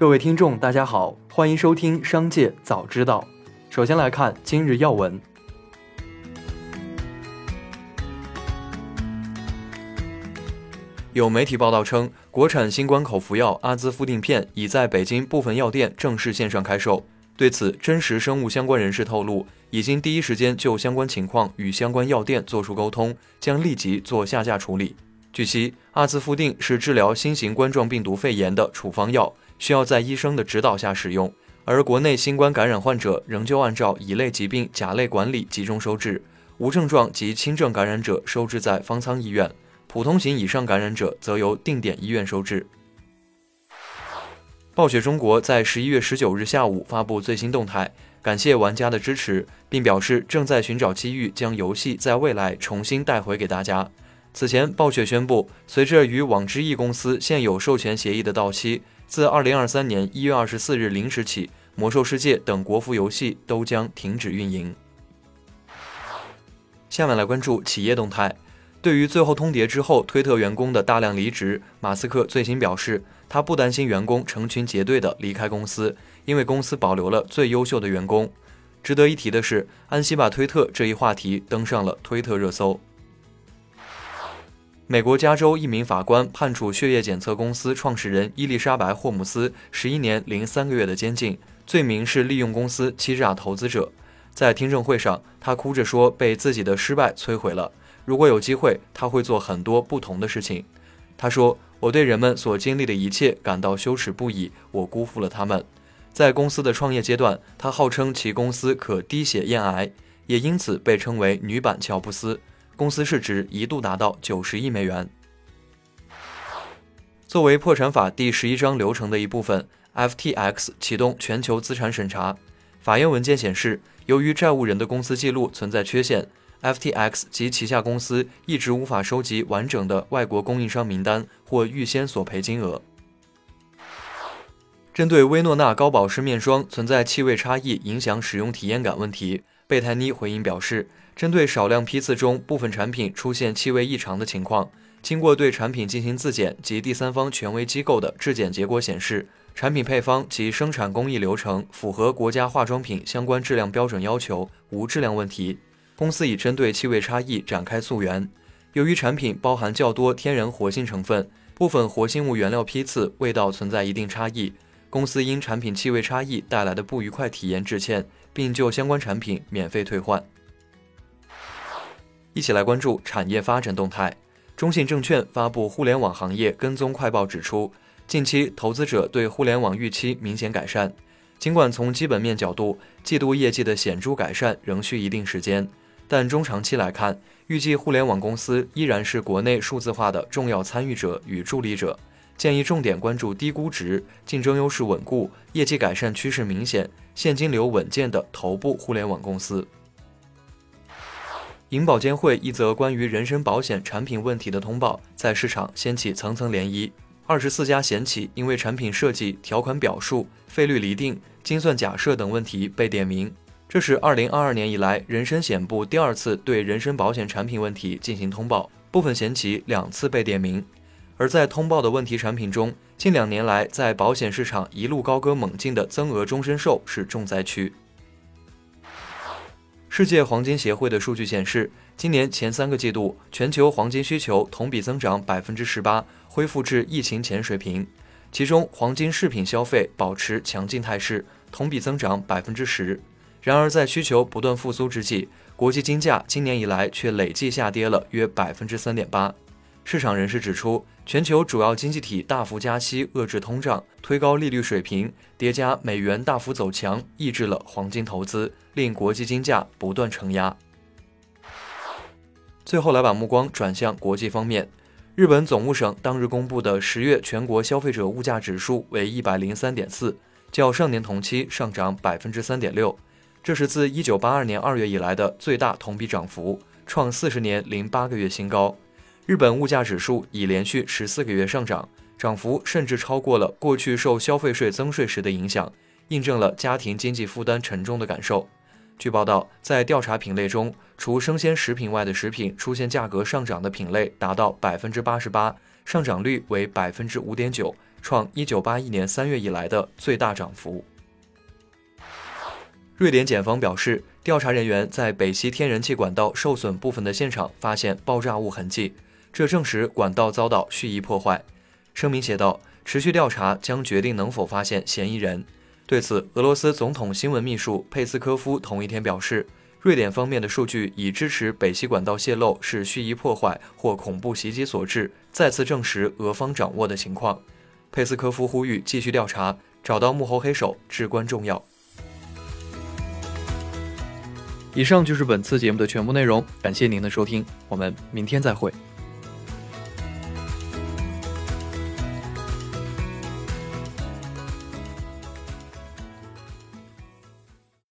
各位听众，大家好，欢迎收听《商界早知道》。首先来看今日要闻。有媒体报道称，国产新冠口服药阿兹夫定片已在北京部分药店正式线上开售。对此，真实生物相关人士透露，已经第一时间就相关情况与相关药店作出沟通，将立即做下架处理。据悉，阿兹夫定是治疗新型冠状病毒肺炎的处方药。需要在医生的指导下使用，而国内新冠感染患者仍旧按照乙类疾病甲类管理集中收治，无症状及轻症感染者收治在方舱医院，普通型以上感染者则由定点医院收治。暴雪中国在十一月十九日下午发布最新动态，感谢玩家的支持，并表示正在寻找机遇将游戏在未来重新带回给大家。此前，暴雪宣布，随着与网之翼公司现有授权协议的到期。自二零二三年一月二十四日零时起，《魔兽世界》等国服游戏都将停止运营。下面来关注企业动态。对于最后通牒之后推特员工的大量离职，马斯克最新表示，他不担心员工成群结队的离开公司，因为公司保留了最优秀的员工。值得一提的是，安西把推特这一话题登上了推特热搜。美国加州一名法官判处血液检测公司创始人伊丽莎白·霍姆斯十一年零三个月的监禁，罪名是利用公司欺诈投资者。在听证会上，他哭着说被自己的失败摧毁了。如果有机会，他会做很多不同的事情。他说：“我对人们所经历的一切感到羞耻不已，我辜负了他们。”在公司的创业阶段，他号称其公司可滴血验癌，也因此被称为“女版乔布斯”。公司市值一度达到九十亿美元。作为破产法第十一章流程的一部分，FTX 启动全球资产审查。法院文件显示，由于债务人的公司记录存在缺陷，FTX 及旗下公司一直无法收集完整的外国供应商名单或预先索赔金额。针对薇诺娜高保湿面霜存在气味差异影响使用体验感问题，贝泰妮回应表示。针对少量批次中部分产品出现气味异常的情况，经过对产品进行自检及第三方权威机构的质检结果显示，产品配方及生产工艺流程符合国家化妆品相关质量标准要求，无质量问题。公司已针对气味差异展开溯源。由于产品包含较多天然活性成分，部分活性物原料批次味道存在一定差异，公司因产品气味差异带来的不愉快体验致歉，并就相关产品免费退换。一起来关注产业发展动态。中信证券发布互联网行业跟踪快报，指出，近期投资者对互联网预期明显改善。尽管从基本面角度，季度业绩的显著改善仍需一定时间，但中长期来看，预计互联网公司依然是国内数字化的重要参与者与助力者。建议重点关注低估值、竞争优势稳固、业绩改善趋势明显、现金流稳健的头部互联网公司。银保监会一则关于人身保险产品问题的通报，在市场掀起层层涟漪。二十四家险企因为产品设计、条款表述、费率厘定、精算假设等问题被点名，这是二零二二年以来人身险部第二次对人身保险产品问题进行通报，部分险企两次被点名。而在通报的问题产品中，近两年来在保险市场一路高歌猛进的增额终身寿是重灾区。世界黄金协会的数据显示，今年前三个季度全球黄金需求同比增长百分之十八，恢复至疫情前水平。其中，黄金饰品消费保持强劲态势，同比增长百分之十。然而，在需求不断复苏之际，国际金价今年以来却累计下跌了约百分之三点八。市场人士指出，全球主要经济体大幅加息遏制通胀，推高利率水平，叠加美元大幅走强，抑制了黄金投资，令国际金价不断承压。最后来把目光转向国际方面，日本总务省当日公布的十月全国消费者物价指数为一百零三点四，较上年同期上涨百分之三点六，这是自一九八二年二月以来的最大同比涨幅，创四十年零八个月新高。日本物价指数已连续十四个月上涨，涨幅甚至超过了过去受消费税增税时的影响，印证了家庭经济负担沉重的感受。据报道，在调查品类中，除生鲜食品外的食品出现价格上涨的品类达到百分之八十八，上涨率为百分之五点九，创1981年3月以来的最大涨幅。瑞典检方表示，调查人员在北溪天然气管道受损部分的现场发现爆炸物痕迹，这证实管道遭到蓄意破坏。声明写道：“持续调查将决定能否发现嫌疑人。”对此，俄罗斯总统新闻秘书佩斯科夫同一天表示，瑞典方面的数据已支持北溪管道泄漏是蓄意破坏或恐怖袭击所致，再次证实俄方掌握的情况。佩斯科夫呼吁继续调查，找到幕后黑手至关重要。以上就是本次节目的全部内容，感谢您的收听，我们明天再会。